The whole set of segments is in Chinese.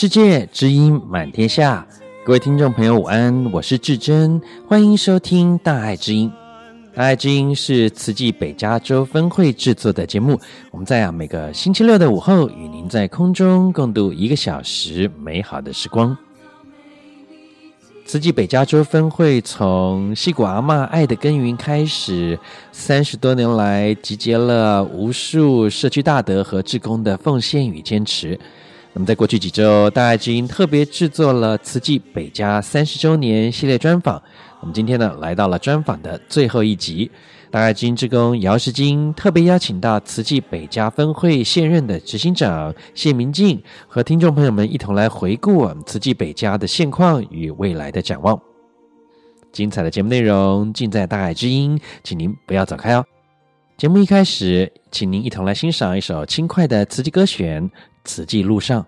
世界，知音满天下。各位听众朋友，午安，我是至真，欢迎收听《大爱之音》。《大爱之音》是慈济北加州分会制作的节目，我们在啊每个星期六的午后，与您在空中共度一个小时美好的时光。慈济北加州分会从西谷阿嬷爱的耕耘开始，三十多年来集结了无数社区大德和志工的奉献与坚持。那么，在过去几周，大爱之音特别制作了慈济北加三十周年系列专访。我们今天呢，来到了专访的最后一集。大爱之音志工姚世金特别邀请到慈济北加分会现任的执行长谢明进，和听众朋友们一同来回顾我们慈济北加的现况与未来的展望。精彩的节目内容尽在大爱之音，请您不要走开哦。节目一开始，请您一同来欣赏一首轻快的慈济歌选。此际路上，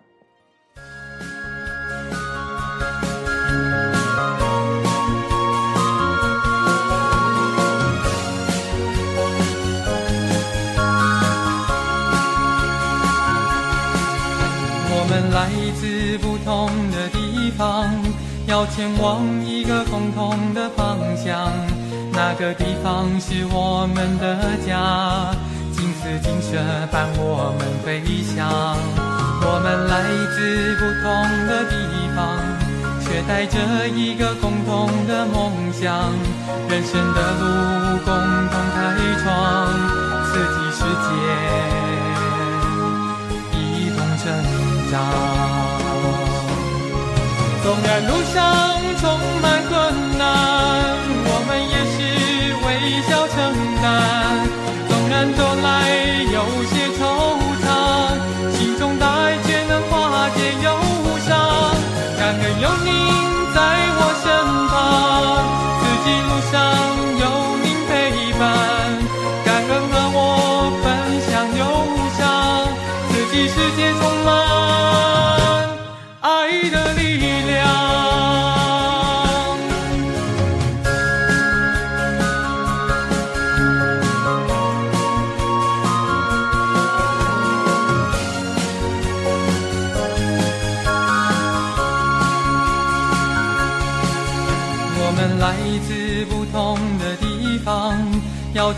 我们来自不同的地方，要前往一个共同的方向。那个地方是我们的家。似金色伴我们飞翔，我们来自不同的地方，却带着一个共同的梦想，人生的路共同开创，慈济世界一同成长。纵然路上充满困难，我们也是微笑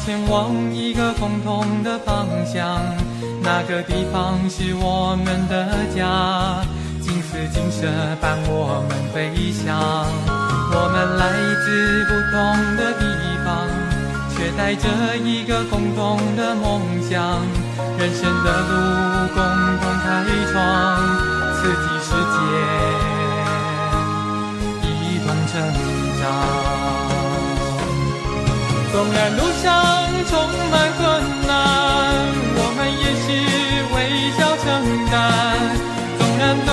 前往一个共同的方向，那个地方是我们的家。金丝金色伴我们飞翔，我们来自不同的地方，却带着一个共同的梦想。人生的路共同开创，刺激世界一同成长。纵然路上充满困难，我们也是微笑承担。纵然走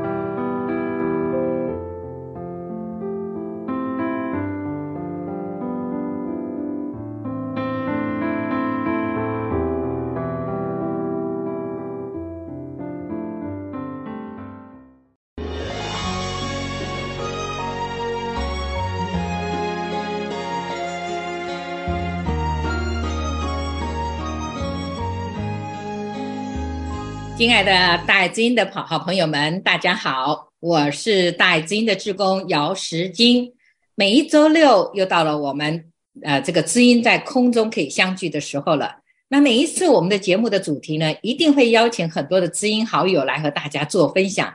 亲爱的大爱知音的好朋友们，大家好，我是大爱知音的志工姚时金。每一周六又到了我们呃这个知音在空中可以相聚的时候了。那每一次我们的节目的主题呢，一定会邀请很多的知音好友来和大家做分享，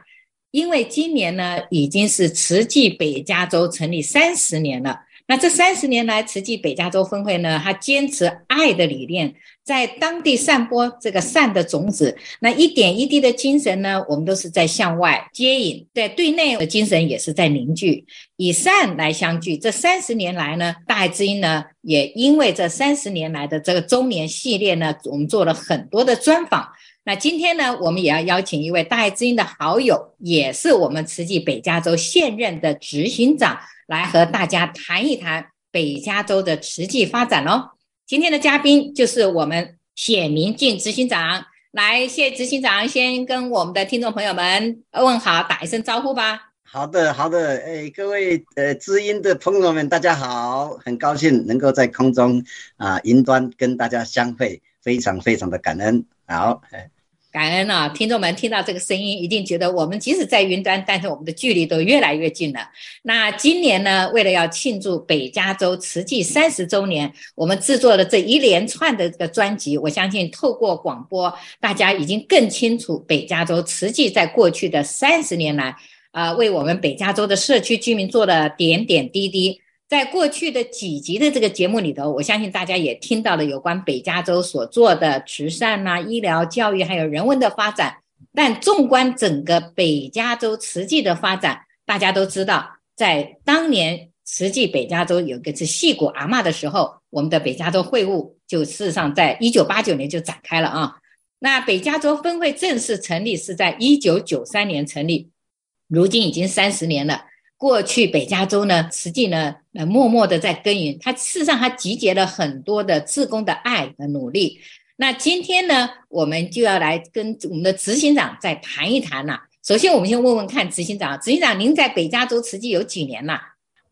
因为今年呢已经是慈济北加州成立三十年了。那这三十年来，慈济北加州分会呢，它坚持爱的理念，在当地散播这个善的种子。那一点一滴的精神呢，我们都是在向外接引；在对内的精神也是在凝聚，以善来相聚。这三十年来呢，大爱之音呢，也因为这三十年来的这个周年系列呢，我们做了很多的专访。那今天呢，我们也要邀请一位大爱之音的好友，也是我们慈济北加州现任的执行长。来和大家谈一谈北加州的慈济发展哦。今天的嘉宾就是我们谢明进执行长。来，谢执行长先跟我们的听众朋友们问好，打一声招呼吧。好的，好的。哎，各位呃知音的朋友们，大家好，很高兴能够在空中啊云端跟大家相会，非常非常的感恩。好，哎。感恩啊，听众们听到这个声音，一定觉得我们即使在云端，但是我们的距离都越来越近了。那今年呢，为了要庆祝北加州慈济三十周年，我们制作了这一连串的这个专辑。我相信透过广播，大家已经更清楚北加州慈济在过去的三十年来，啊、为我们北加州的社区居民做了点点滴滴。在过去的几集的这个节目里头，我相信大家也听到了有关北加州所做的慈善呐、医疗、教育还有人文的发展。但纵观整个北加州慈济的发展，大家都知道，在当年慈济北加州有个是戏谷阿嬷的时候，我们的北加州会务就事实上在一九八九年就展开了啊。那北加州分会正式成立是在一九九三年成立，如今已经三十年了。过去北加州呢，实际呢，呃，默默的在耕耘。它事实上，它集结了很多的志工的爱和努力。那今天呢，我们就要来跟我们的执行长再谈一谈呐。首先，我们先问问看执行长，执行长，您在北加州慈济有几年了？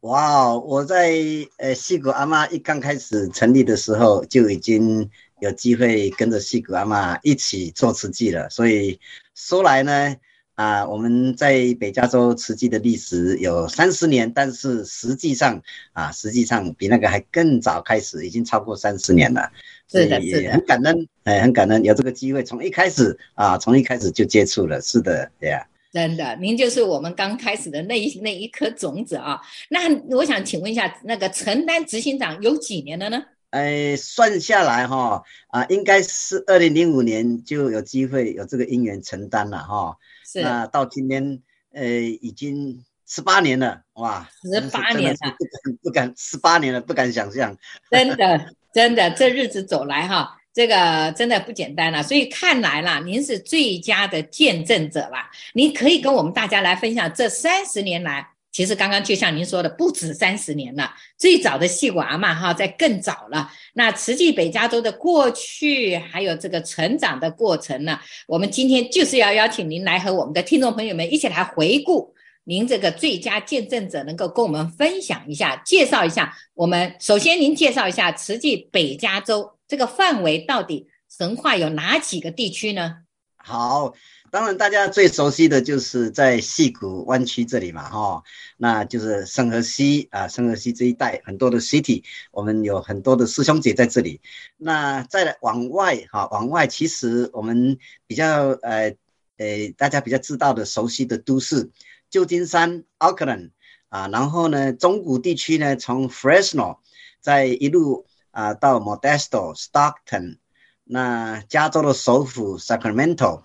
哇，我在呃西谷阿嬷一刚开始成立的时候，就已经有机会跟着西谷阿嬷一起做慈济了。所以说来呢。啊，我们在北加州慈济的历史有三十年，但是实际上啊，实际上比那个还更早开始，已经超过三十年了。是的，是的，很感恩，哎，很感恩有这个机会，从一开始啊，从一开始就接触了。是的，对呀。真的，您就是我们刚开始的那一那一颗种子啊。那我想请问一下，那个承担执行长有几年了呢？哎，算下来哈，啊，应该是二零零五年就有机会有这个因缘承担了哈。那到今天，呃，已经十八年了，哇，十八年了，不敢不敢，十八年了，不敢想象。真的，真的，这日子走来哈，这个真的不简单了。所以看来啦，您是最佳的见证者啦。您可以跟我们大家来分享这三十年来。其实刚刚就像您说的，不止三十年了。最早的戏骨阿嬷哈，在更早了。那慈济北加州的过去，还有这个成长的过程呢，我们今天就是要邀请您来和我们的听众朋友们一起来回顾您这个最佳见证者，能够跟我们分享一下，介绍一下。我们首先您介绍一下慈济北加州这个范围到底横跨有哪几个地区呢？好。当然，大家最熟悉的就是在矽谷湾区这里嘛，哈，那就是圣荷西啊，圣荷西这一带很多的 city，我们有很多的师兄姐在这里。那再往外哈，往外其实我们比较呃呃大家比较知道的熟悉的都市，旧金山 Oakland 啊，然后呢中古地区呢，从 Fresno 再一路啊到 Modesto Stockton，那加州的首府 Sacramento。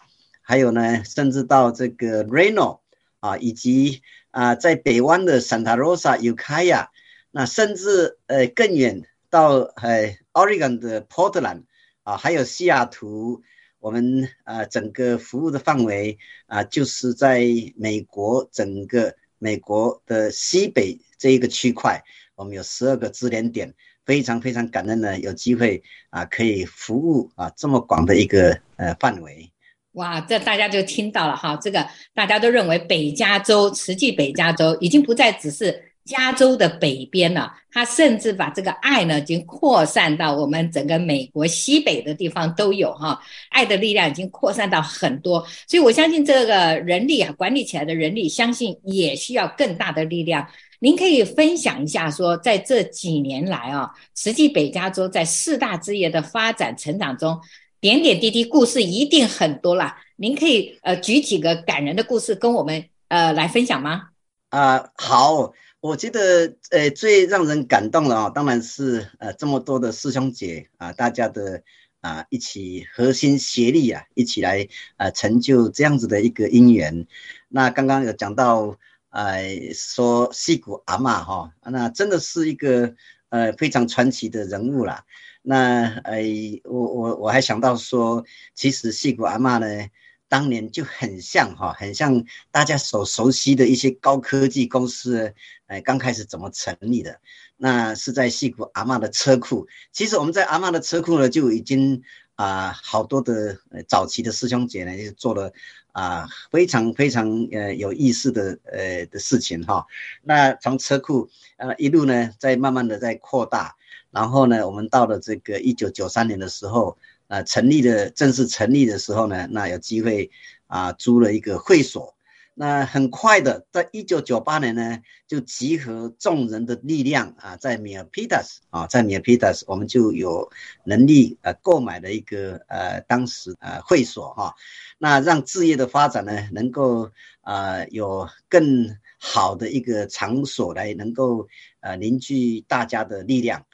还有呢，甚至到这个 Reno 啊，以及啊，在北湾的 Santa Rosa、Ukiah，那甚至呃更远到呃 Oregon 的 Portland 啊，还有西雅图、我们啊整个服务的范围啊，就是在美国整个美国的西北这一个区块，我们有十二个支联点，非常非常感恩呢，有机会啊可以服务啊这么广的一个呃范围。哇，这大家就听到了哈，这个大家都认为北加州实际北加州已经不再只是。加州的北边了，它甚至把这个爱呢，已经扩散到我们整个美国西北的地方都有哈。爱的力量已经扩散到很多，所以我相信这个人力啊，管理起来的人力，相信也需要更大的力量。您可以分享一下，说在这几年来啊，实际北加州在四大职业的发展成长中，点点滴滴故事一定很多啦。您可以呃举几个感人的故事跟我们呃来分享吗？啊、呃，好。我觉得，呃，最让人感动的啊，当然是呃这么多的师兄姐啊，大家的啊一起合心协力啊，一起来啊成就这样子的一个姻缘。那刚刚有讲到，呃，说戏谷阿嬷哈，那真的是一个呃非常传奇的人物啦。那呃，我我我还想到说，其实戏谷阿嬷呢。当年就很像哈，很像大家所熟悉的一些高科技公司，哎，刚开始怎么成立的？那是在矽谷阿嬷的车库。其实我们在阿嬷的车库呢，就已经啊、好多的早期的师兄姐呢，就做了啊、非常非常呃有意思的呃的事情哈。那从车库呃一路呢，在慢慢的在扩大，然后呢，我们到了这个一九九三年的时候。呃，成立的正式成立的时候呢，那有机会啊，租了一个会所。那很快的，在一九九八年呢，就集合众人的力量啊，在米尔皮达斯啊，在米尔皮达斯，我们就有能力呃购买了一个呃当时呃会所哈、那让置业的发展呢，能够呃有更好的一个场所来能够呃凝聚大家的力量。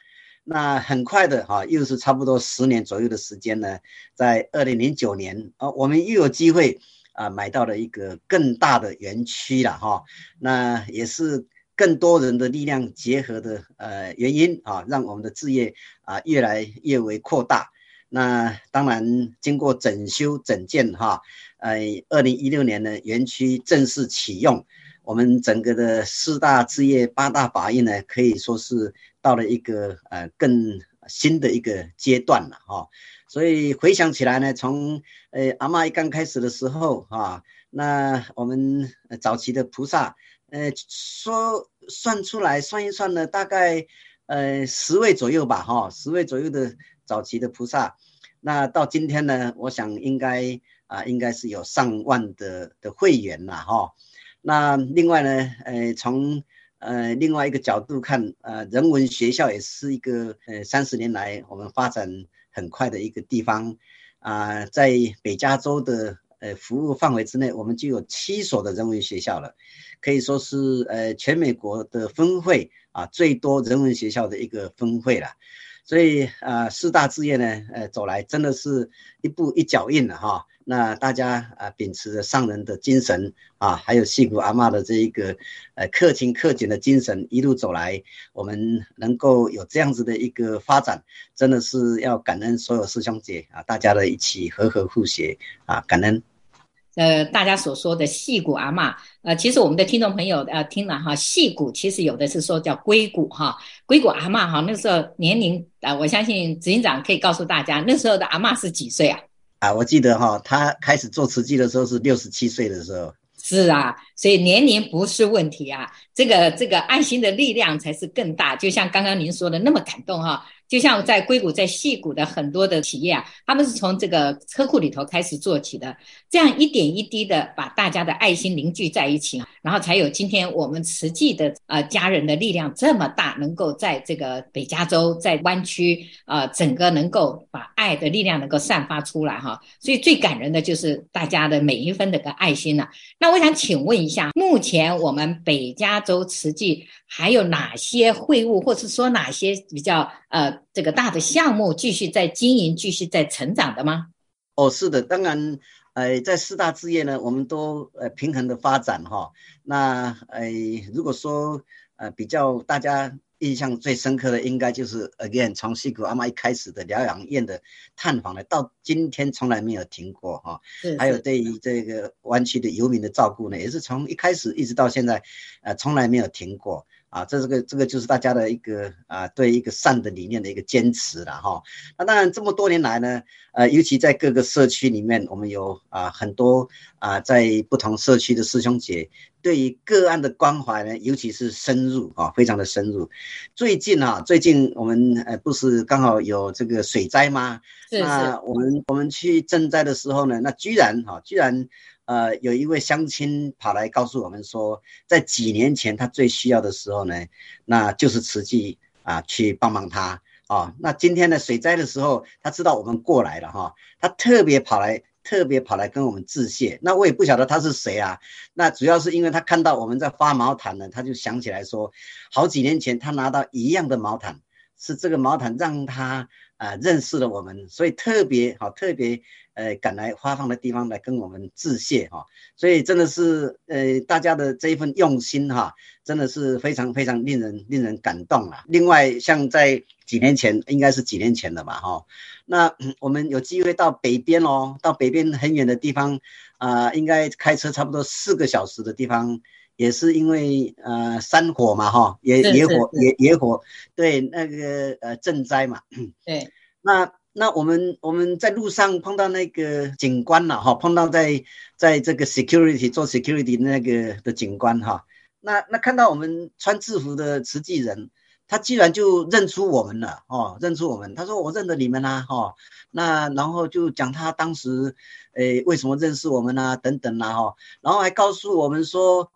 那很快的哈，又是差不多十年左右的时间呢，在二零零九年啊，我们又有机会啊买到了一个更大的园区了哈。那也是更多人的力量结合的呃原因啊，让我们的置业啊越来越为扩大。那当然经过整修整建哈，呃，二零一六年呢，园区正式启用。我们整个的四大置业八大法印呢，可以说是到了一个呃更新的一个阶段了哈。所以回想起来呢，从呃阿嬷一刚开始的时候哈，那我们早期的菩萨，呃说算出来算一算呢，大概呃十位左右吧哈，十位左右的早期的菩萨。那到今天呢，我想应该啊应该是有上万的的会员了哈。那另外呢，呃，从呃另外一个角度看，呃，人文学校也是一个呃三十年来我们发展很快的一个地方，啊、在北加州的呃服务范围之内，我们就有七所的人文学校了，可以说是呃全美国的分会啊最多人文学校的一个分会了。所以啊、呃，四大志业呢，呃，走来真的是一步一脚印了哈。那大家啊，秉持着上人的精神啊，还有戏谷阿嬷的这一个呃克勤克俭的精神，一路走来，我们能够有这样子的一个发展，真的是要感恩所有师兄姐啊，大家的一起和和互协啊，感恩。呃，大家所说的戏谷阿嬷，呃，其实我们的听众朋友呃听了哈，戏谷其实有的是说叫硅谷哈，硅谷阿嬷哈，那时候年龄啊、呃，我相信执行长可以告诉大家，那时候的阿嬷是几岁啊？啊，我记得哈，他开始做瓷器的时候是六十七岁的时候。是啊，所以年龄不是问题啊，这个这个爱心的力量才是更大，就像刚刚您说的那么感动哈。就像在硅谷、在矽谷的很多的企业啊，他们是从这个车库里头开始做起的，这样一点一滴的把大家的爱心凝聚在一起，然后才有今天我们慈济的呃家人的力量这么大，能够在这个北加州在湾区呃整个能够把爱的力量能够散发出来哈。所以最感人的就是大家的每一分的个爱心了。那我想请问一下，目前我们北加州慈济还有哪些会务，或是说哪些比较呃？这个大的项目继续在经营，继续在成长的吗？哦，是的，当然，呃，在四大置业呢，我们都呃平衡的发展哈。那呃，如果说呃比较大家印象最深刻的，应该就是 again 从西谷阿妈一开始的疗养院的探访呢，到今天从来没有停过哈。还有对于这个湾区的游民的照顾呢，也是从一开始一直到现在，呃，从来没有停过。啊，这这个这个就是大家的一个啊，对一个善的理念的一个坚持了哈。那当然这么多年来呢，呃，尤其在各个社区里面，我们有啊很多啊在不同社区的师兄姐对于个案的关怀呢，尤其是深入啊，非常的深入。最近啊，最近我们呃不是刚好有这个水灾吗？是是。那我们我们去赈灾的时候呢，那居然哈，居然。呃，有一位乡亲跑来告诉我们说，在几年前他最需要的时候呢，那就是慈济啊去帮帮他啊。那今天呢，水灾的时候，他知道我们过来了哈，他特别跑来，特别跑来跟我们致谢。那我也不晓得他是谁啊。那主要是因为他看到我们在发毛毯呢，他就想起来说，好几年前他拿到一样的毛毯，是这个毛毯让他啊认识了我们，所以特别好，特别。呃，赶来发放的地方来跟我们致谢哈，所以真的是呃，大家的这一份用心哈，真的是非常非常令人令人感动啊。另外，像在几年前，应该是几年前了吧哈，那我们有机会到北边哦，到北边很远的地方啊，应该开车差不多四个小时的地方，也是因为呃山火嘛哈，野野火野野火，对那个呃赈灾嘛，对，那。那我们我们在路上碰到那个警官了哈，碰到在在这个 security 做 security 那个的警官哈，那那看到我们穿制服的慈济人，他居然就认出我们了哦，认出我们，他说我认得你们呐哈，那然后就讲他当时诶为什么认识我们啊等等啦哈，然后还告诉我们说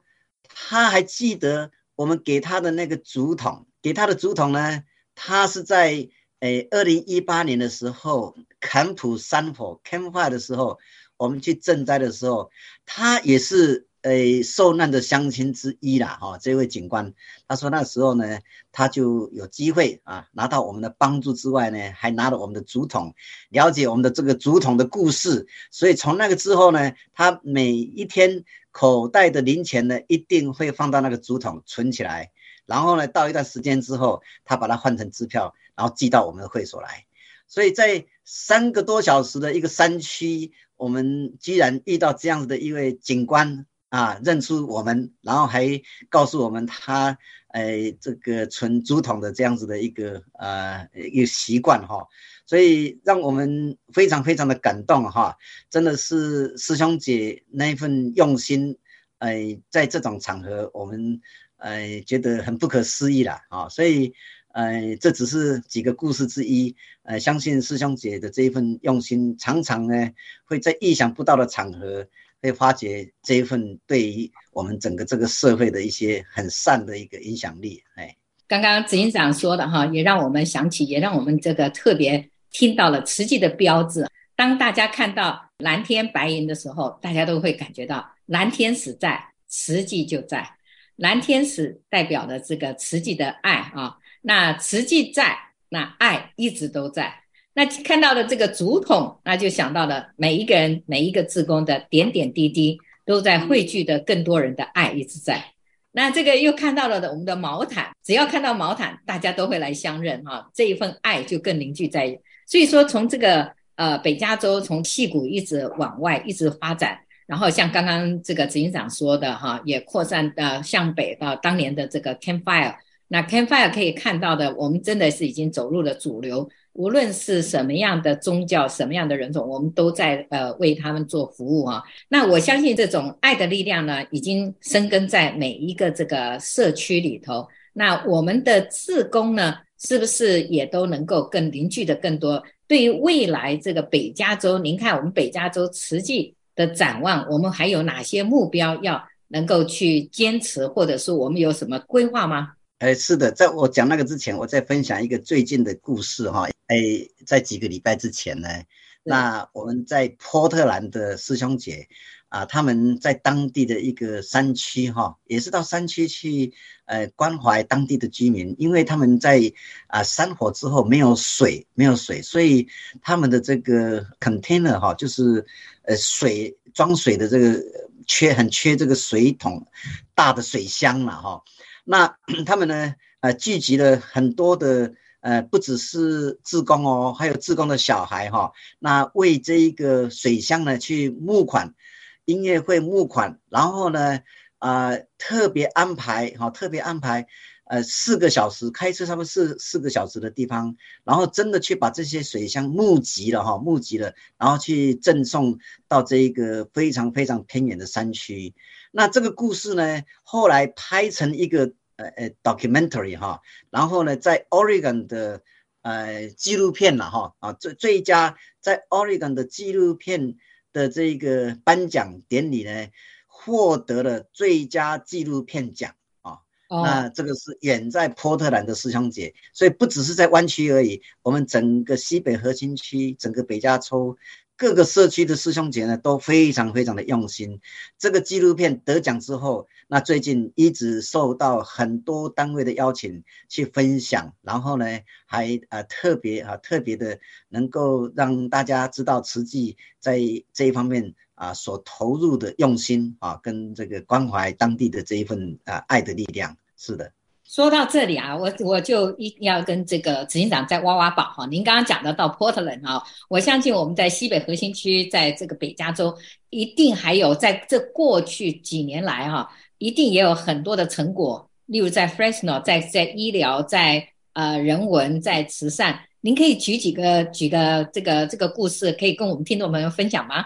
他还记得我们给他的那个竹筒，给他的竹筒呢，他是在。诶，二零一八年的时候，坎普山火 campfire 的时候，我们去赈灾的时候，他也是诶受难的乡亲之一啦。哈，这位警官，他说那时候呢，他就有机会啊，拿到我们的帮助之外呢，还拿了我们的竹筒，了解我们的这个竹筒的故事。所以从那个之后呢，他每一天口袋的零钱呢，一定会放到那个竹筒存起来。然后呢，到一段时间之后，他把它换成支票，然后寄到我们的会所来。所以在三个多小时的一个山区，我们居然遇到这样子的一位警官啊，认出我们，然后还告诉我们他，哎，这个存竹筒的这样子的一个呃一个习惯哈。所以让我们非常非常的感动哈，真的是师兄姐那一份用心，哎，在这种场合我们。哎，觉得很不可思议啦，啊，所以，哎，这只是几个故事之一，呃，相信师兄姐的这一份用心，常常呢会在意想不到的场合，会发掘这一份对于我们整个这个社会的一些很善的一个影响力。哎，刚刚执行长说的哈，也让我们想起，也让我们这个特别听到了慈济的标志。当大家看到蓝天白云的时候，大家都会感觉到蓝天使在，慈济就在。蓝天使代表的这个慈济的爱啊，那慈济在，那爱一直都在。那看到的这个竹筒，那就想到了每一个人、每一个志工的点点滴滴，都在汇聚的更多人的爱一直在。那这个又看到了的我们的毛毯，只要看到毛毯，大家都会来相认哈，这一份爱就更凝聚在。所以说，从这个呃北加州，从矽谷一直往外一直发展。然后像刚刚这个执行长说的哈，也扩散到向北到当年的这个 Campfire。那 Campfire 可以看到的，我们真的是已经走入了主流。无论是什么样的宗教、什么样的人种，我们都在呃为他们做服务啊。那我相信这种爱的力量呢，已经生根在每一个这个社区里头。那我们的志工呢，是不是也都能够更凝聚的更多？对于未来这个北加州，您看我们北加州慈济。的展望，我们还有哪些目标要能够去坚持，或者说我们有什么规划吗？哎，是的，在我讲那个之前，我再分享一个最近的故事哈。哎，在几个礼拜之前呢，那我们在波特兰的师兄姐啊，他们在当地的一个山区哈，也是到山区去呃关怀当地的居民，因为他们在啊山火之后没有水，没有水，所以他们的这个 container 哈，就是。呃，水装水的这个缺很缺这个水桶，大的水箱了哈。那 他们呢，呃聚集了很多的呃不只是志工哦，还有志工的小孩哈、那为这一个水乡呢去募款，音乐会募款，然后呢啊、呃、特别安排哈、特别安排。呃，四个小时开车，差不多四四个小时的地方，然后真的去把这些水箱募集了哈，募集了，然后去赠送到这一个非常非常偏远的山区。那这个故事呢，后来拍成一个呃呃 documentary 哈，然后呢，在 Oregon 的呃纪录片了哈啊最最佳在 Oregon 的纪录片的这个颁奖典礼呢，获得了最佳纪录片奖。那这个是远在波特兰的师兄姐，所以不只是在湾区而已，我们整个西北核心区、整个北加州各个社区的师兄姐呢都非常非常的用心。这个纪录片得奖之后，那最近一直受到很多单位的邀请去分享，然后呢还呃特别啊特别的能够让大家知道慈济在这一方面。啊，所投入的用心啊，跟这个关怀当地的这一份啊爱的力量，是的。说到这里啊，我我就一定要跟这个执行长再挖挖宝哈。您刚刚讲的到 Portland 啊，我相信我们在西北核心区，在这个北加州，一定还有在这过去几年来哈，一定也有很多的成果。例如在 Fresno，在在医疗，在呃人文，在慈善，您可以举几个举个这个这个故事，可以跟我们听众朋友分享吗？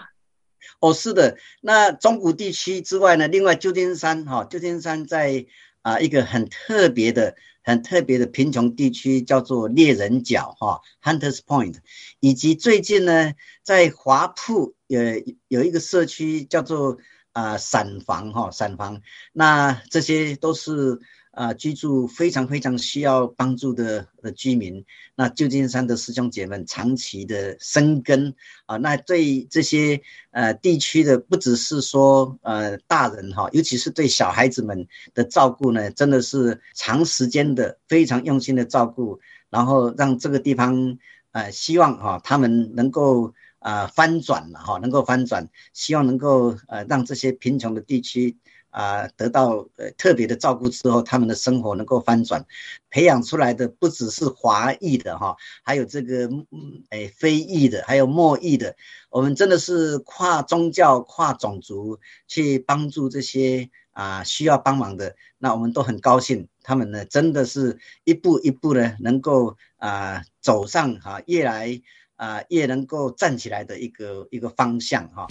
哦，是的，那中古地区之外呢，另外旧金山哈，旧金山在啊一个很特别的、很特别的贫穷地区，叫做猎人角哈 （Hunters Point），以及最近呢，在华埠有有一个社区叫做啊散房哈散房，那这些都是。啊，居住非常非常需要帮助的的居民，那旧金山的师兄姐们长期的生根啊，那对这些呃地区的不只是说呃大人哈，尤其是对小孩子们的照顾呢，真的是长时间的非常用心的照顾，然后让这个地方呃希望哈他们能够啊翻转了哈，能够翻转，希望能够呃让这些贫穷的地区。啊，得到呃特别的照顾之后，他们的生活能够翻转，培养出来的不只是华裔的哈，还有这个嗯诶非裔的，还有墨裔的，我们真的是跨宗教、跨种族去帮助这些啊需要帮忙的，那我们都很高兴，他们呢真的是一步一步的能够啊走上哈越来。啊，也能够站起来的一个一个方向哈。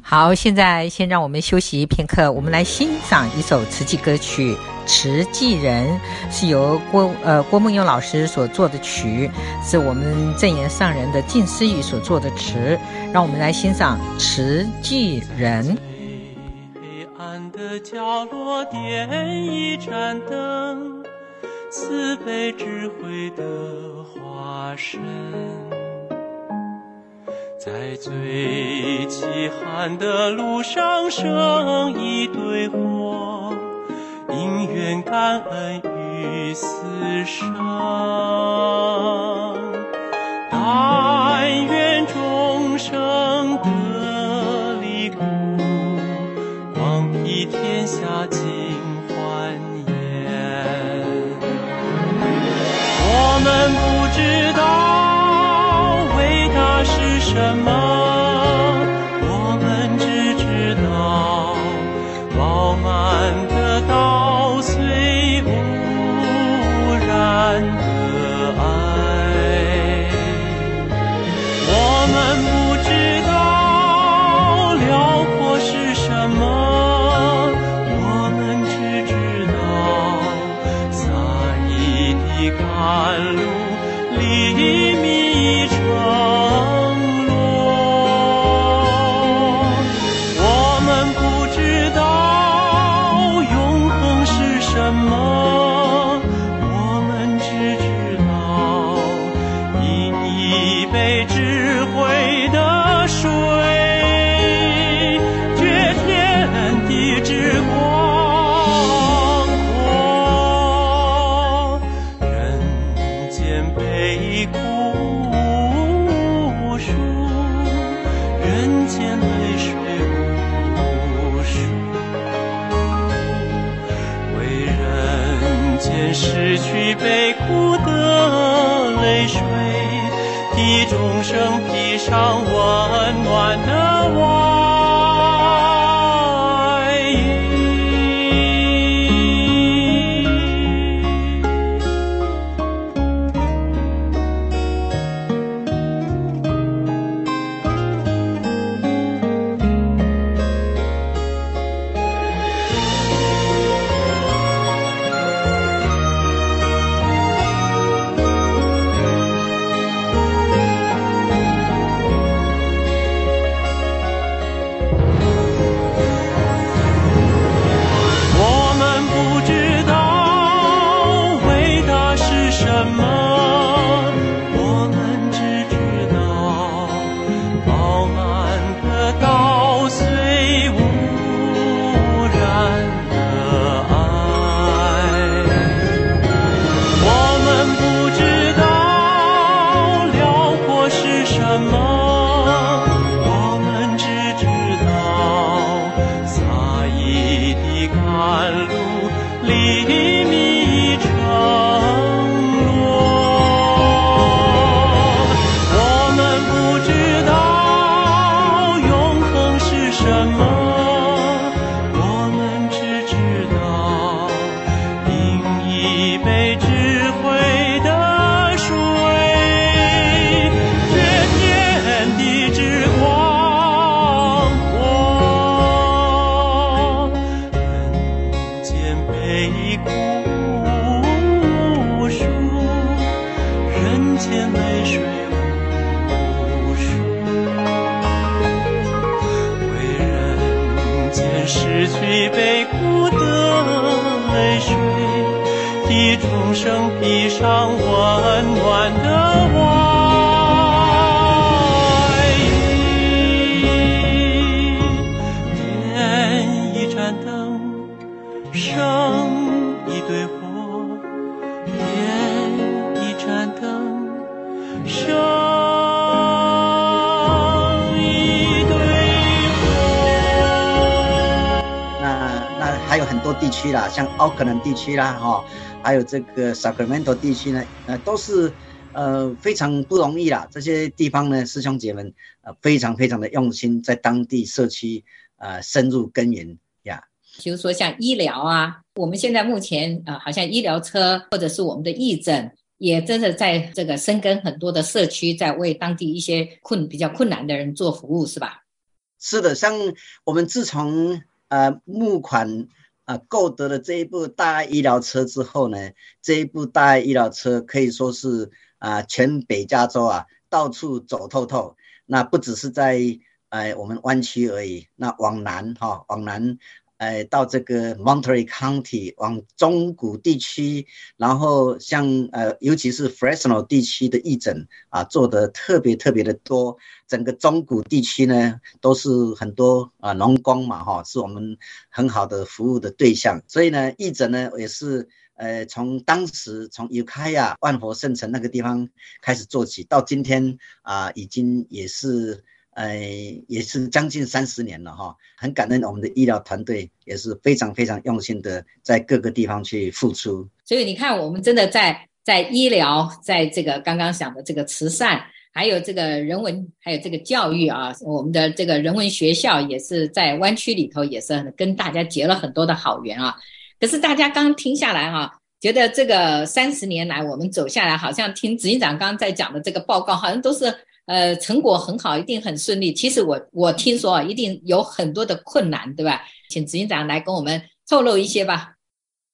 好，现在先让我们休息片刻，我们来欣赏一首慈济歌曲《慈济人》，是由郭呃郭梦佑老师所作的曲，是我们正言上人的静思语所作的词。让我们来欣赏《慈济人》。黑暗的角落点一盏灯，慈悲智慧的化身。在最凄寒的路上生一堆火，因缘感恩于死生。但愿众生得离苦，广披天下尽欢颜。我们不知地区啦，像奥克兰地区啦，哈，还有这个 Sacramento 地区呢，呃，都是呃非常不容易啦。这些地方呢，师兄姐们呃非常非常的用心，在当地社区呃深入耕耘呀。比如说像医疗啊，我们现在目前呃好像医疗车或者是我们的义诊，也真的在这个深耕很多的社区，在为当地一些困比较困难的人做服务，是吧？是的，像我们自从呃募款啊购得了这一部大爱医疗车之后呢，这一部大爱医疗车可以说是啊、全北加州啊到处走透透。那不只是在呃我们湾区而已，那往南哈、往南。呃，到这个 Monterey County 往中谷地区，然后像呃，尤其是 Fresno 地区的义诊啊，做得特别特别的多。整个中谷地区呢，都是很多啊农工嘛，哈，是我们很好的服务的对象。所以呢，义诊呢也是呃，从当时从 u k a y a 万佛圣城那个地方开始做起，到今天啊，已经也是。呃，也是将近三十年了哈，很感恩我们的医疗团队也是非常非常用心的在各个地方去付出。所以你看，我们真的在在医疗，在这个刚刚讲的这个慈善，还有这个人文，还有这个教育啊，我们的这个人文学校也是在湾区里头，也是跟大家结了很多的好缘啊。可是大家刚听下来哈，觉得这个三十年来我们走下来，好像听执行长刚刚在讲的这个报告，好像都是。呃，成果很好，一定很顺利。其实我我听说啊，一定有很多的困难，对吧？请执行长来跟我们透露一些吧。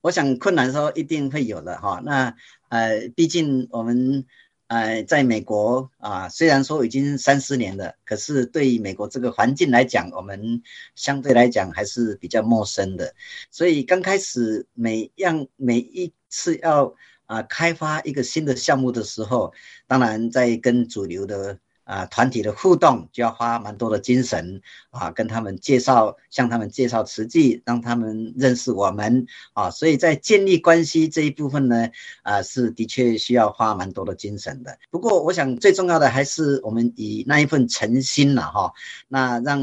我想困难说一定会有的哈。那呃，毕竟我们呃在美国啊，虽然说已经三十年了，可是对于美国这个环境来讲，我们相对来讲还是比较陌生的。所以刚开始每样每一次要啊开发一个新的项目的时候，当然在跟主流的。啊，团体的互动就要花蛮多的精神啊，跟他们介绍，向他们介绍慈济，让他们认识我们啊，所以在建立关系这一部分呢，啊，是的确需要花蛮多的精神的。不过，我想最重要的还是我们以那一份诚心了哈，那让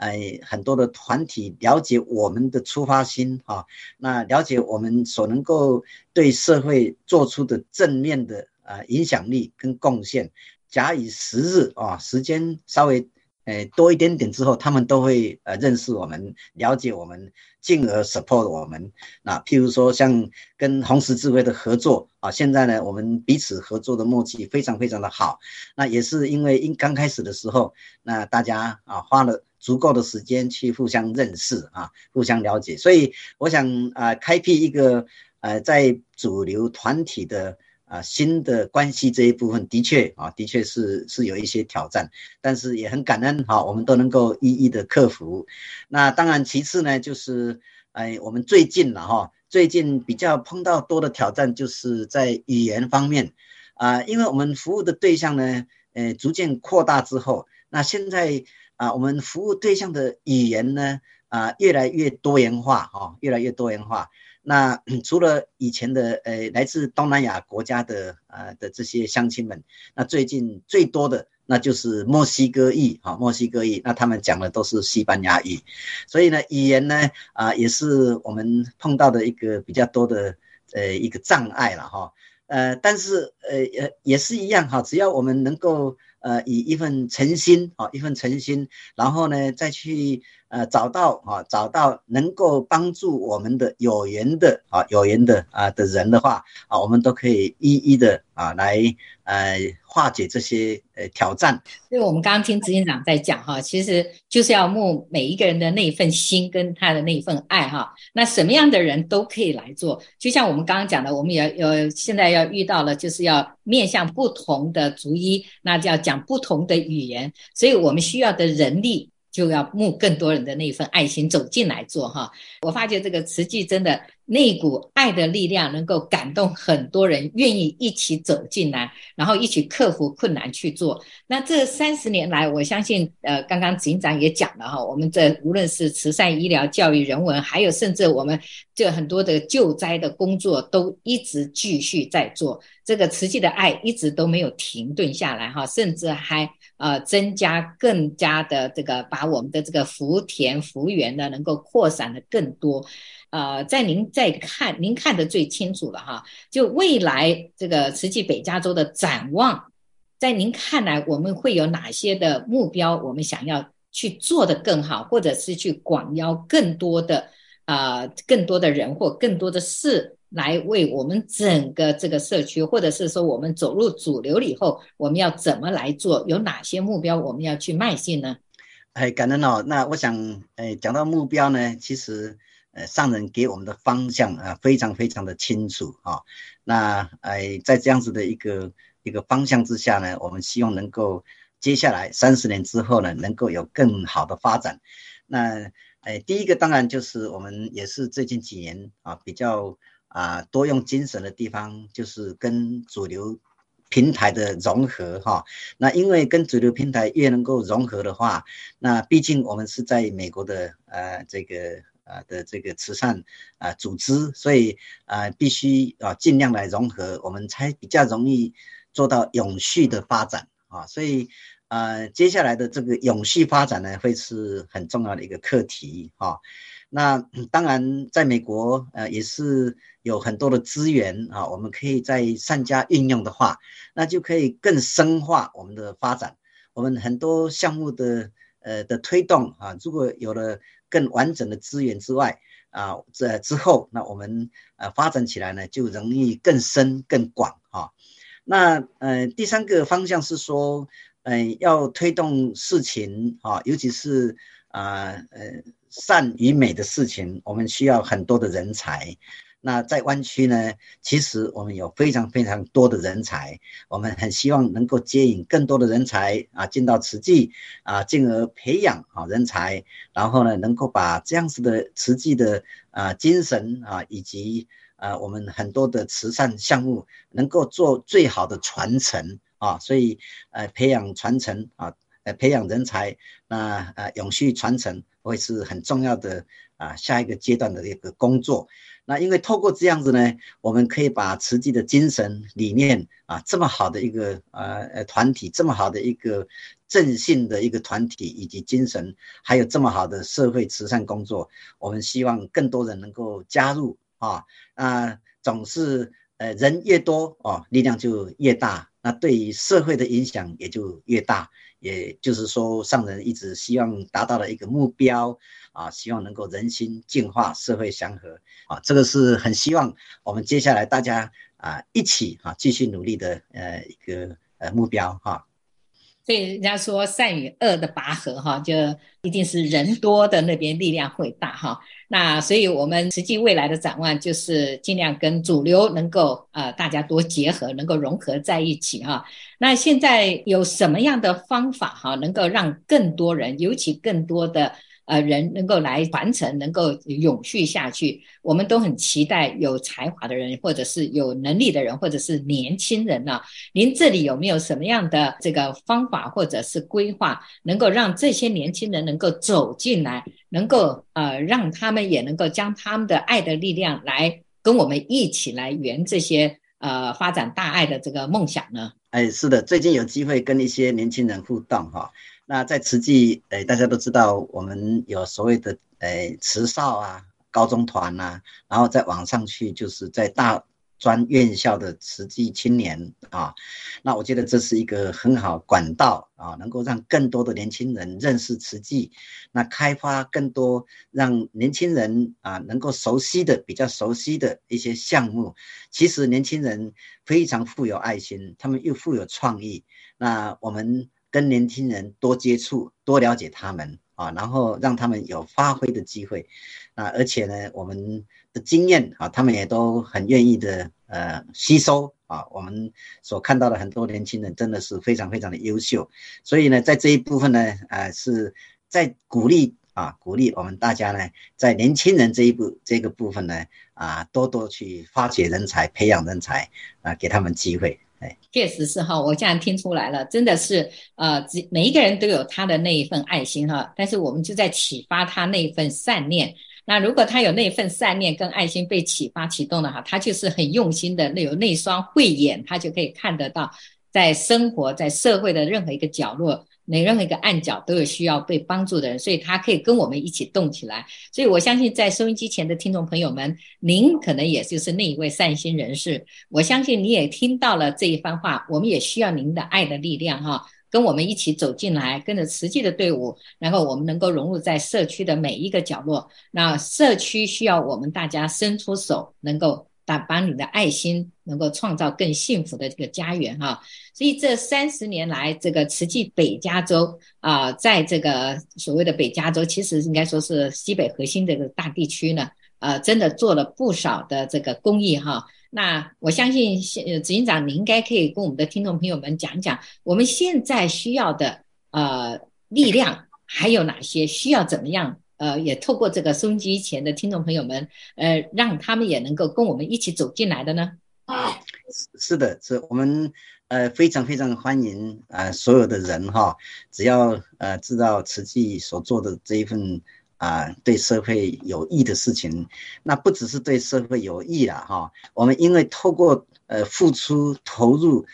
哎，很多的团体了解我们的出发心啊，那了解我们所能够对社会做出的正面的啊影响力跟贡献，假以时日啊，时间稍微。诶，多一点点之后，他们都会呃认识我们，了解我们，进而 support 我们。那譬如说，像跟红十字会的合作啊，现在呢，我们彼此合作的默契非常非常的好。那也是因为因刚开始的时候，那大家啊花了足够的时间去互相认识啊，互相了解。所以我想啊，开辟一个呃在主流团体的。啊，新的关系这一部分的确啊，的确是是有一些挑战，但是也很感恩哈，我们都能够一一的克服。那当然，其次呢，就是哎，我们最近了哈，最近比较碰到多的挑战，就是在语言方面啊，因为我们服务的对象呢，呃，逐渐扩大之后，那现在啊，我们服务对象的语言呢，啊，越来越多元化哈，越来越多元化。那 除了以前的呃来自东南亚国家的呃的这些乡亲们，那最近最多的那就是墨西哥裔哈，墨西哥裔，那他们讲的都是西班牙语，所以呢语言呢啊也是我们碰到的一个比较多的呃一个障碍了哈，呃但是呃也也是一样哈，只要我们能够呃以一份诚心啊一份诚心，然后呢再去。呃，找到啊，找到能够帮助我们的有缘的啊，有缘的啊的人的话啊，我们都可以一一的啊来呃化解这些呃挑战。所以我们刚刚听执行长在讲哈，其实就是要募每一个人的那一份心跟他的那一份爱哈。那什么样的人都可以来做，就像我们刚刚讲的，我们也有现在要遇到了，就是要面向不同的族裔，那就要讲不同的语言，所以我们需要的人力。就要募更多人的那份爱心走进来做哈，我发觉这个慈济真的那股爱的力量能够感动很多人，愿意一起走进来，然后一起克服困难去做。那这三十年来，我相信呃，刚刚警长也讲了哈，我们这无论是慈善、医疗、教育、人文，还有甚至我们这很多的救灾的工作，都一直继续在做。这个慈济的爱一直都没有停顿下来哈，甚至还。呃，增加更加的这个，把我们的这个福田福源呢，能够扩散的更多。呃，在您在看，您看的最清楚了哈。就未来这个慈济北加州的展望，在您看来，我们会有哪些的目标？我们想要去做得更好，或者是去广邀更多的啊、更多的人或更多的事。来为我们整个这个社区，或者是说我们走入主流了以后，我们要怎么来做？有哪些目标我们要去迈进呢？哎，感恩哦。那我想，哎，讲到目标呢，其实，呃，上人给我们的方向啊，非常非常的清楚啊。那哎，在这样子的一个一个方向之下呢，我们希望能够接下来三十年之后呢，能够有更好的发展。那哎，第一个当然就是我们也是最近几年啊比较。啊，多用精神的地方就是跟主流平台的融合哈。那因为跟主流平台越能够融合的话，那毕竟我们是在美国的呃这个呃的这个慈善啊组织，所以啊必须啊尽量来融合，我们才比较容易做到永续的发展啊。所以呃接下来的这个永续发展呢，会是很重要的一个课题哈。那当然，在美国，呃，也是有很多的资源啊，我们可以在善加运用的话，那就可以更深化我们的发展。我们很多项目的呃的推动啊，如果有了更完整的资源之外啊，这之后，那我们呃发展起来呢，就容易更深更广啊。那呃第三个方向是说，呃要推动事情啊，尤其是啊呃。善与美的事情，我们需要很多的人才。那在湾区呢，其实我们有非常非常多的人才，我们很希望能够接引更多的人才啊进到慈济啊，进而培养好人才，然后呢，能够把这样子的慈济的啊精神啊，以及啊我们很多的慈善项目，能够做最好的传承啊，所以呃培养传承啊。呃培养人才，那呃永续传承会是很重要的啊下一个阶段的一个工作。那因为透过这样子呢，我们可以把慈济的精神理念啊这么好的一个呃呃团体，这么好的一个正信的一个团体以及精神，还有这么好的社会慈善工作，我们希望更多人能够加入啊啊总是。呃，人越多哦，力量就越大，那对于社会的影响也就越大。也就是说，上人一直希望达到的一个目标啊，希望能够人心净化，社会祥和啊，这个是很希望我们接下来大家啊一起啊继续努力的呃一个呃目标哈。所以人家说善与恶的拔河哈，就一定是人多的那边力量会大哈。那所以，我们实际未来的展望就是尽量跟主流能够呃大家多结合，能够融合在一起哈。那现在有什么样的方法哈，能够让更多人，尤其更多的。呃，人能够来传承，能够永续下去，我们都很期待有才华的人，或者是有能力的人，或者是年轻人呢、您这里有没有什么样的这个方法或者是规划，能够让这些年轻人能够走进来，能够呃让他们也能够将他们的爱的力量来跟我们一起来圆这些呃发展大爱的这个梦想呢？哎，是的，最近有机会跟一些年轻人互动哈。那在慈济，诶，大家都知道，我们有所谓的诶慈少啊、高中团呐、啊，然后再往上去，就是在大专院校的慈济青年啊。那我觉得这是一个很好管道啊，能够让更多的年轻人认识慈济，那开发更多让年轻人啊能够熟悉的、比较熟悉的一些项目。其实年轻人非常富有爱心，他们又富有创意。那我们。跟年轻人多接触，多了解他们啊，然后让他们有发挥的机会啊，而且呢，我们的经验啊，他们也都很愿意的呃吸收啊。我们所看到的很多年轻人真的是非常非常的优秀，所以呢，在这一部分呢，呃，是在鼓励啊，鼓励我们大家呢，在年轻人这一部这个部分呢，啊，多多去发掘人才，培养人才啊，给他们机会。确实是哈，我这样听出来了，真的是呃，每一个人都有他的那一份爱心哈，但是我们就在启发他那一份善念。那如果他有那份善念跟爱心被启发启动的哈，他就是很用心的，那有那双慧眼，他就可以看得到，在生活在社会的任何一个角落。每任何一个暗角都有需要被帮助的人，所以他可以跟我们一起动起来。所以我相信，在收音机前的听众朋友们，您可能也就是那一位善心人士。我相信你也听到了这一番话，我们也需要您的爱的力量，哈，跟我们一起走进来，跟着慈济的队伍，然后我们能够融入在社区的每一个角落。那社区需要我们大家伸出手，能够。把把你的爱心能够创造更幸福的这个家园哈，所以这三十年来，这个慈济北加州啊，在这个所谓的北加州，其实应该说是西北核心这个大地区呢，呃，真的做了不少的这个公益哈。那我相信，呃执行长你应该可以跟我们的听众朋友们讲讲，我们现在需要的呃力量还有哪些，需要怎么样？呃，也透过这个收音机前的听众朋友们，呃，让他们也能够跟我们一起走进来的呢。啊是的，是我们呃非常非常欢迎呃所有的人哈，只要呃知道慈济所做的这一份啊、对社会有益的事情，那不只是对社会有益了哈，我们因为透过呃付出投入。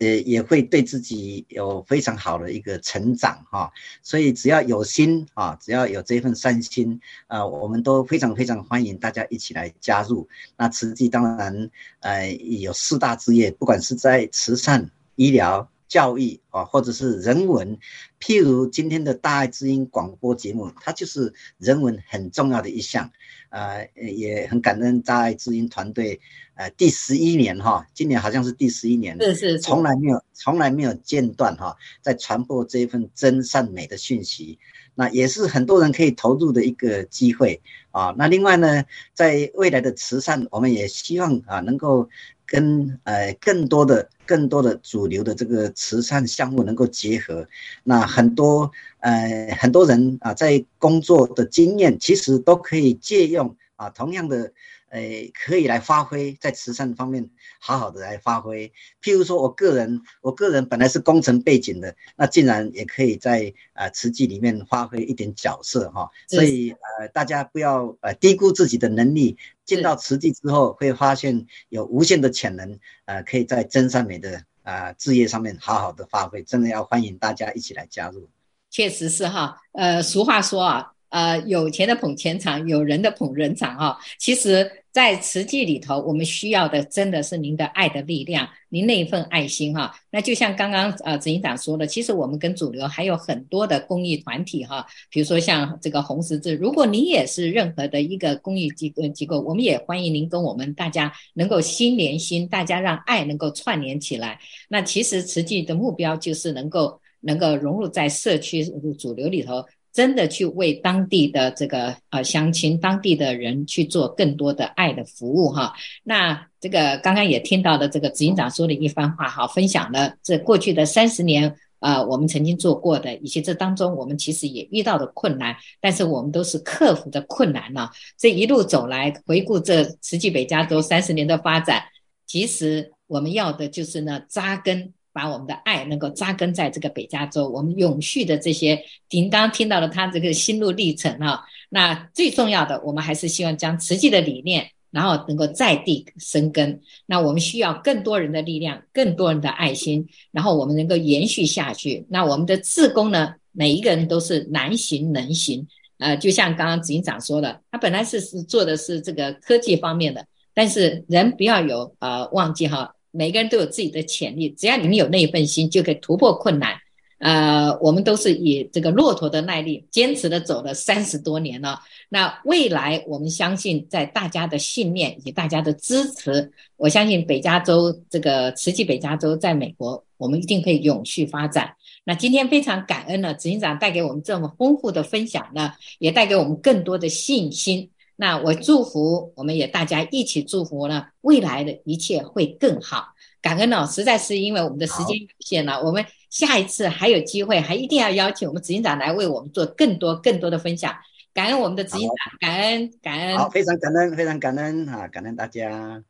也也会对自己有非常好的一个成长哈，所以只要有心啊，只要有这份善心啊，我们都非常非常欢迎大家一起来加入。那慈济当然呃有四大职业，不管是在慈善、医疗、教育啊，或者是人文，譬如今天的大爱之音广播节目，它就是人文很重要的一项。呃，也很感恩大爱之音团队，呃，第十一年哈，今年好像是第十一年，是是，从来没有从来没有间断哈，在传播这一份真善美的讯息，那也是很多人可以投入的一个机会啊。那另外呢，在未来的慈善，我们也希望啊，能够。跟呃更多的更多的主流的这个慈善项目能够结合，那很多呃很多人啊在工作的经验其实都可以借用啊同样的呃，可以来发挥在慈善方面好好的来发挥。譬如说，我个人，我个人本来是工程背景的，那竟然也可以在啊慈济里面发挥一点角色哈。所以呃，大家不要呃低估自己的能力，进到慈济之后会发现有无限的潜能，呃，可以在真善美的啊志业上面好好的发挥。真的要欢迎大家一起来加入。确实是哈，呃，俗话说啊。呃，有钱的捧钱场，有人的捧人场哈。其实，在慈济里头，我们需要的真的是您的爱的力量，您那一份爱心哈。那就像刚刚呃执行长说的，其实我们跟主流还有很多的公益团体哈，比如说像这个红十字。如果您也是任何的一个公益机构机构，我们也欢迎您跟我们大家能够心连心，大家让爱能够串联起来。那其实慈济的目标就是能够能够融入在社区主流里头。真的去为当地的这个呃乡亲、当地的人去做更多的爱的服务哈。那这个刚刚也听到了这个执行长说的一番话哈，分享了这过去的三十年啊，我们曾经做过的，以及这当中我们其实也遇到的困难，但是我们都是克服的困难呢。这一路走来，回顾这慈济北加州三十年的发展，其实我们要的就是呢扎根。把我们的爱能够扎根在这个北加州，我们永续的这些，您刚听到了他这个心路历程啊。那最重要的，我们还是希望将慈济的理念，然后能够在地生根。那我们需要更多人的力量，更多人的爱心，然后我们能够延续下去。那我们的志工呢，每一个人都是难行能行。呃，就像刚刚执行长说的，他本来是是做的是这个科技方面的，但是人不要有呃忘记哈。每个人都有自己的潜力，只要你们有那一份心，就可以突破困难。呃，我们都是以这个骆驼的耐力，坚持的走了三十多年了。那未来，我们相信，在大家的信念以及大家的支持，我相信北加州这个慈济北加州在美国，我们一定可以永续发展。那今天非常感恩呢，执行长带给我们这么丰富的分享呢，也带给我们更多的信心。那我祝福，我们也大家一起祝福呢，未来的一切会更好。感恩哦，实在是因为我们的时间有限了，我们下一次还有机会，还一定要邀请我们执行长来为我们做更多更多的分享。感恩我们的执行长，感恩感恩。好，非常感恩，非常感恩啊，感恩大家。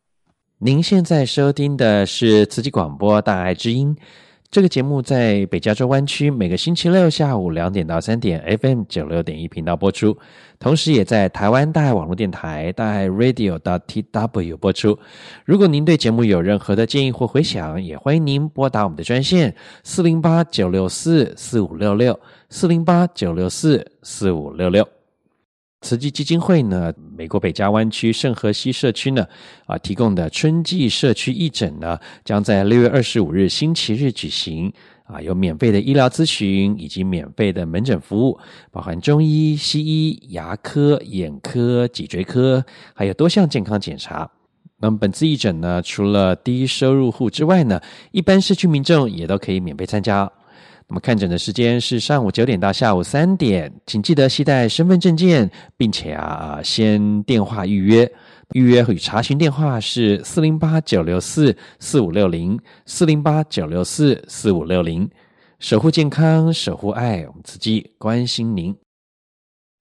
您现在收听的是慈济广播《大爱之音》。这个节目在北加州湾区每个星期六下午两点到三点，FM 九六点一频道播出，同时也在台湾大爱网络电台大爱 Radio dot tw 播出。如果您对节目有任何的建议或回响，也欢迎您拨打我们的专线四零八九六四四五六六四零八九六四四五六六。慈济基金会呢，美国北加湾区圣河西社区呢，啊，提供的春季社区义诊呢，将在六月二十五日星期日举行，啊，有免费的医疗咨询以及免费的门诊服务，包含中医、西医、牙科、眼科、脊椎科，还有多项健康检查。那么本次义诊呢，除了低收入户之外呢，一般社区民众也都可以免费参加。那么看诊的时间是上午九点到下午三点，请记得携带身份证件，并且啊先电话预约。预约与查询电话是四零八九六四四五六零四零八九六四四五六零。守护健康，守护爱，我们慈济关心您。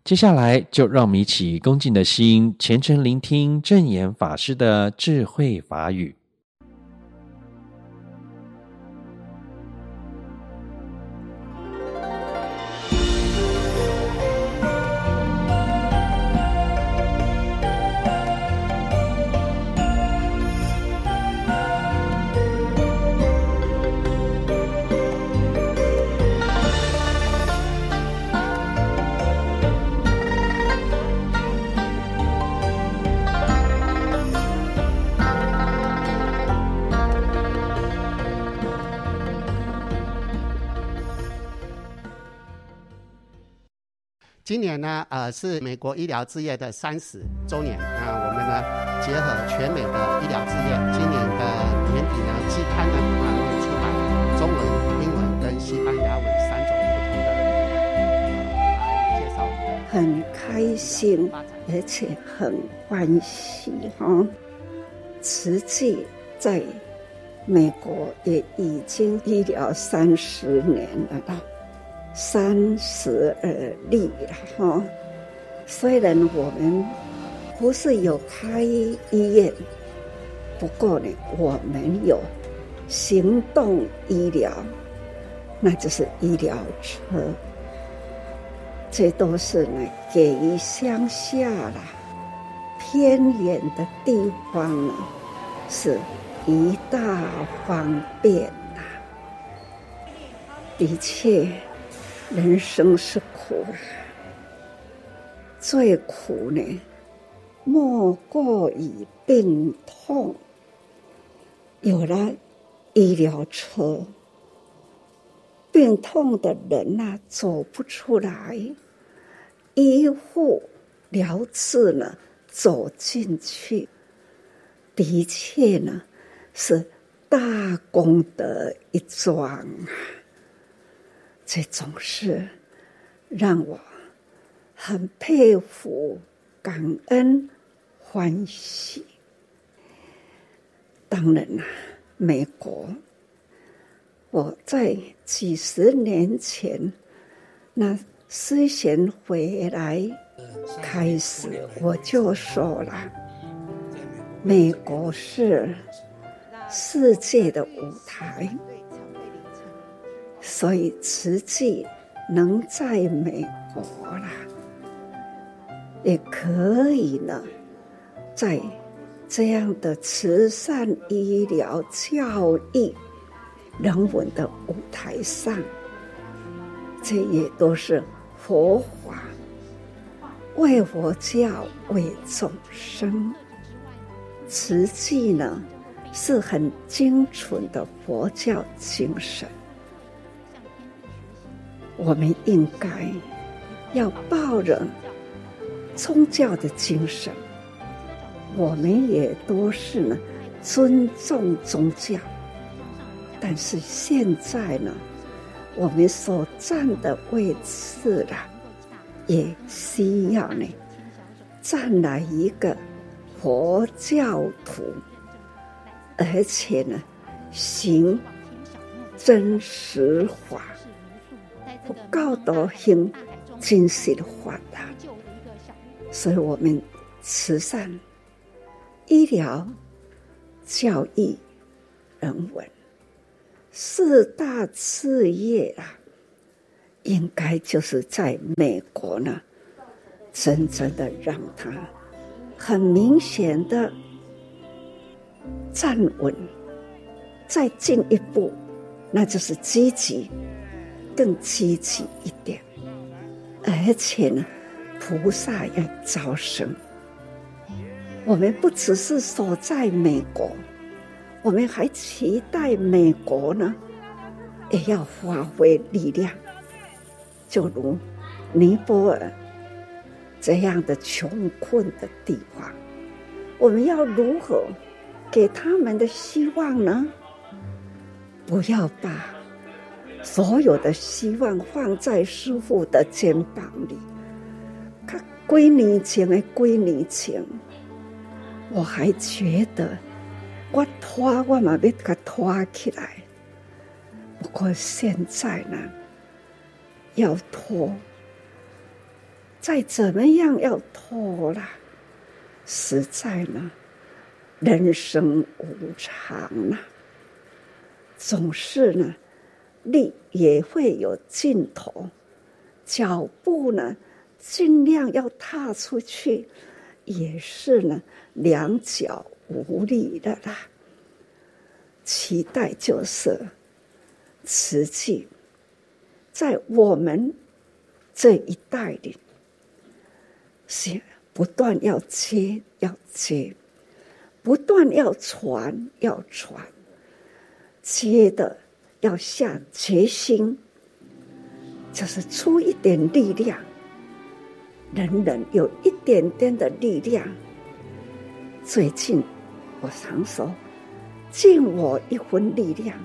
接下来就让我们一起恭敬的心，虔诚聆听证严法师的智慧法语。呃，是美国医疗置业的三十周年。那我们呢，结合全美的医疗置业，今年的年底呢，期刊呢，啊，会出版中文、英文跟西班牙文三种不同的，呃，来介绍我们的。很开心，而且很欢喜哈！慈济在美国也已经医疗三十年了吧。三十而立了哈，虽然我们不是有开医院，不过呢，我们有行动医疗，那就是医疗车。这都是呢，给乡下啦、偏远的地方呢，是一大方便呐。的确，人生是苦，最苦呢，莫过于病痛。有了医疗车。病痛的人呐、啊，走不出来，医护疗治呢，走进去，的确呢，是大功德一桩！这总是让我很佩服、感恩、欢喜。当然啦、啊，美国。我在几十年前，那思贤回来开始，我就说了，美国是世界的舞台，所以慈济能在美国啦，也可以呢，在这样的慈善医疗教育。人文的舞台上，这也都是佛法，为佛教，为众生。慈济呢，是很精纯的佛教精神。我们应该要抱着宗教的精神，我们也都是呢，尊重宗教。但是现在呢，我们所站的位置啦，也需要呢，站来一个佛教徒，而且呢，行真实法，不教导行真实的法的。所以我们慈善、医疗、教育、人文。四大事业啊，应该就是在美国呢，真正的让他很明显的站稳，再进一步，那就是积极，更积极一点，而且呢，菩萨要招生，我们不只是守在美国。我们还期待美国呢，也要发挥力量，就如尼泊尔这样的穷困的地方，我们要如何给他们的希望呢？不要把所有的希望放在师傅的肩膀里，他归你前的归你前，我还觉得。我拖，我嘛要给拖起来。不过现在呢，要拖，再怎么样要拖啦。实在呢，人生无常呐，总是呢，力也会有尽头，脚步呢，尽量要踏出去，也是呢，两脚。无力的啦，期待就是慈济在我们这一代里，是不断要接要接，不断要传要传，接的要下决心，就是出一点力量，人人有一点点的力量，最近。我常说，尽我一分力量。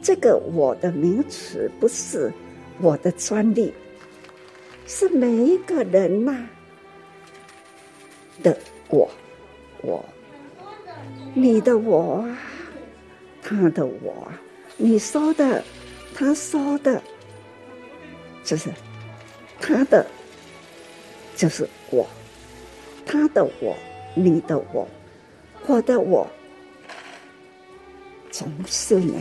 这个“我”的名词不是我的专利，是每一个人呐、的我，我，你的我，他的我，你说的，他说的，就是他的，就是我，他的我，你的我，我的我，总是呢，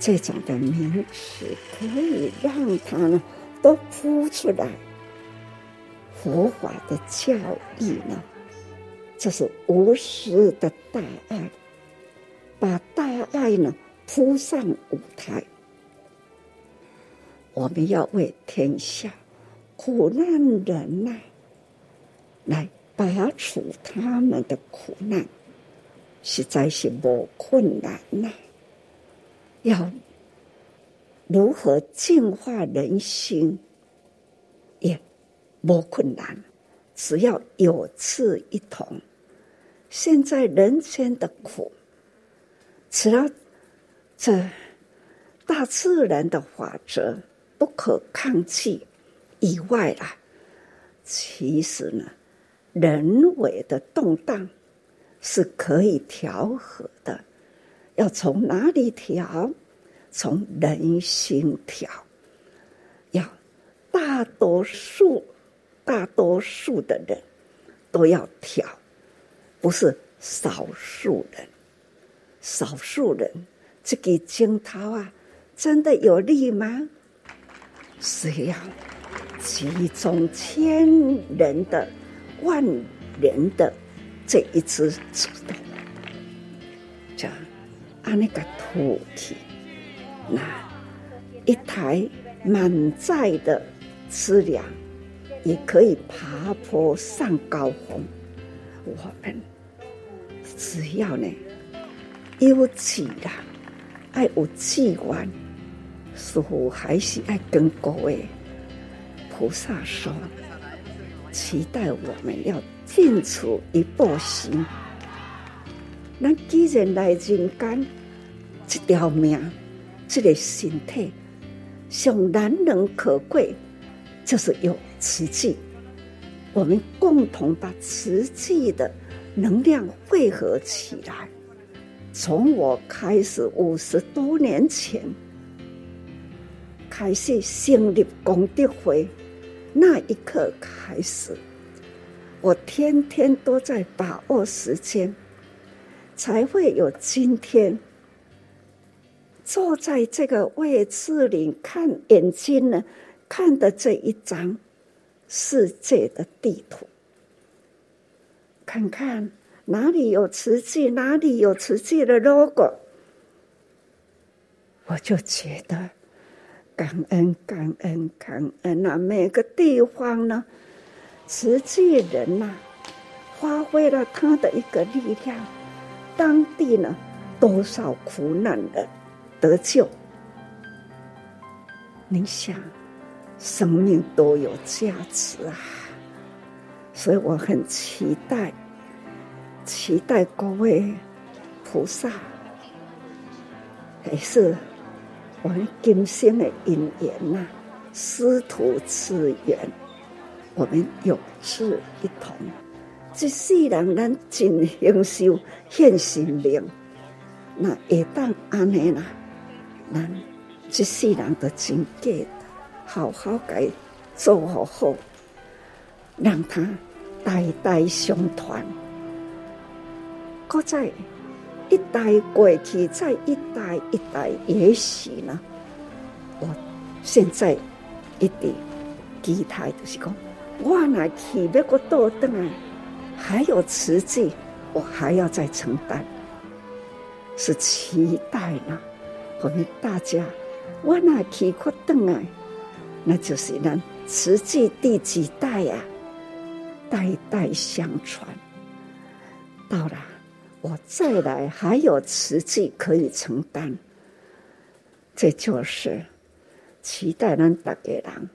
这种的名词可以让他呢都铺出来。佛法的教义呢，这是无私的大爱，把大爱呢铺上舞台。我们要为天下苦难人呐，来拔除他们的苦难，实在是无困难呐。要如何净化人心，也无困难，只要有志一同。现在人间的苦，除了这大自然的法则不可抗拒以外啊，其实呢，人为的动荡是可以调和的。要从哪里调？从人心调。要大多数、大多数的人都要调，不是少数人。少数人这个惊涛啊，真的有力吗？是要集中千人的、万人的这一次主动，这样按那个土体，那一台满载的资粮也可以爬坡上高峰。我们只要呢有志啦，爱有志愿。似乎还是爱跟各位菩萨说，期待我们要尽出一步心。那既然来人间，这条命，这个身体，上难能可贵，就是有慈济。我们共同把慈济的能量汇合起来。从我开始五十多年前。开始成立功德会，那一刻开始，我天天都在把握时间，才会有今天。坐在这个位置里，看眼睛呢，看的这一张世界的地图，看看哪里有慈济，哪里有慈济的 logo，我就觉得。感恩感恩感恩啊！每个地方呢，慈济人呐、发挥了他的一个力量，当地呢，多少苦难的得救。你想，生命多有价值啊！所以我很期待，期待各位菩萨，还是。我们今生的因缘呐，师徒之缘，我们有志一同。这世人咱尽形寿献心灵，那一旦安尼啦，咱这世人的境界，好好给做好后，让他代代相传。搁再。一代过去，再一代一代，也许呢。我现在一点期待就是讲，我那去别个多等啊，还有慈济，我还要再承担，是期待呢。我们大家，我那去可等啊，那就是呢，慈济第几代呀？代代相传，到了。我再来还有慈济可以承担，这就是期待咱大家人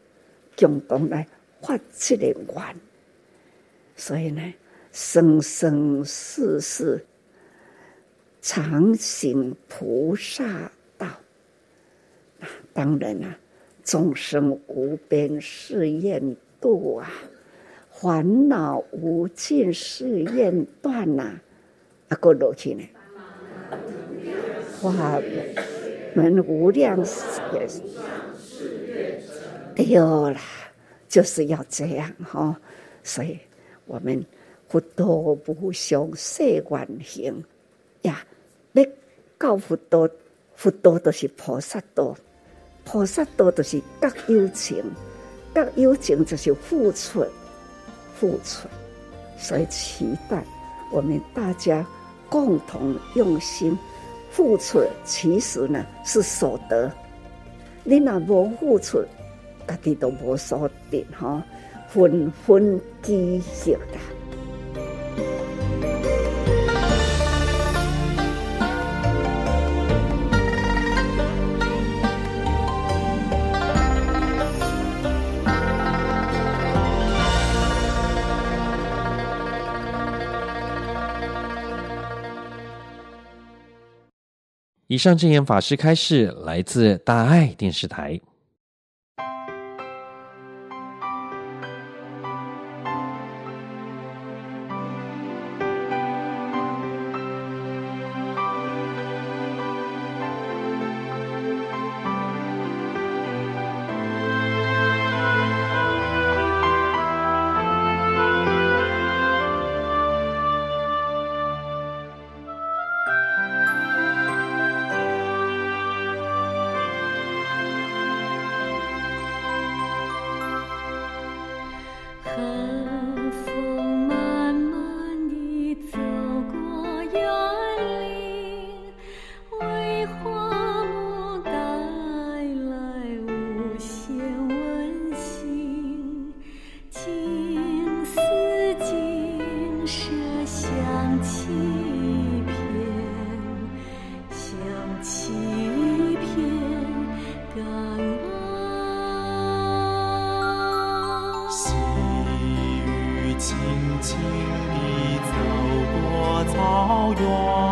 共同来发这个愿。所以呢，生生世世常行菩萨道。当然啊，众生无边誓愿度啊，烦恼无尽誓愿断呐。啊，过落去呢？法门无量也是对了，就是要这样哈。所以我们佛道无上誓愿行呀，要到佛道，佛道就是菩萨道，菩萨道都是各有情，各有情就是付出，付出，所以期待我们大家共同用心付出，其实呢是所得。你若无付出，家己都无所得哈，分分积蓄的。以上正言法师开示，来自大爱电视台。请你走过草原。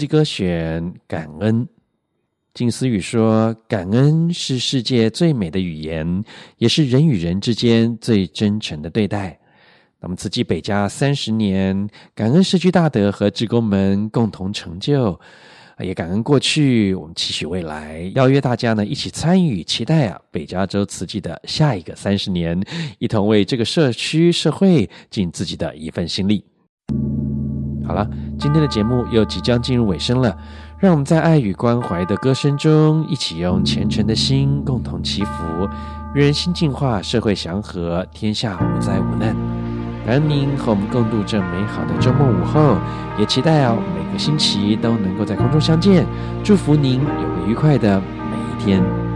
济歌选感恩，静思雨说：感恩是世界最美的语言，也是人与人之间最真诚的对待。那么，慈济北家三十年，感恩社区大德和职工们共同成就，也感恩过去，我们期许未来，邀约大家呢一起参与，期待啊北加州慈济的下一个三十年，一同为这个社区社会尽自己的一份心力。好了，今天的节目又即将进入尾声了，让我们在爱与关怀的歌声中，一起用虔诚的心共同祈福，人心净化，社会祥和，天下无灾无难。感恩您和我们共度这美好的周末午后，也期待哦每个星期都能够在空中相见，祝福您有个愉快的每一天。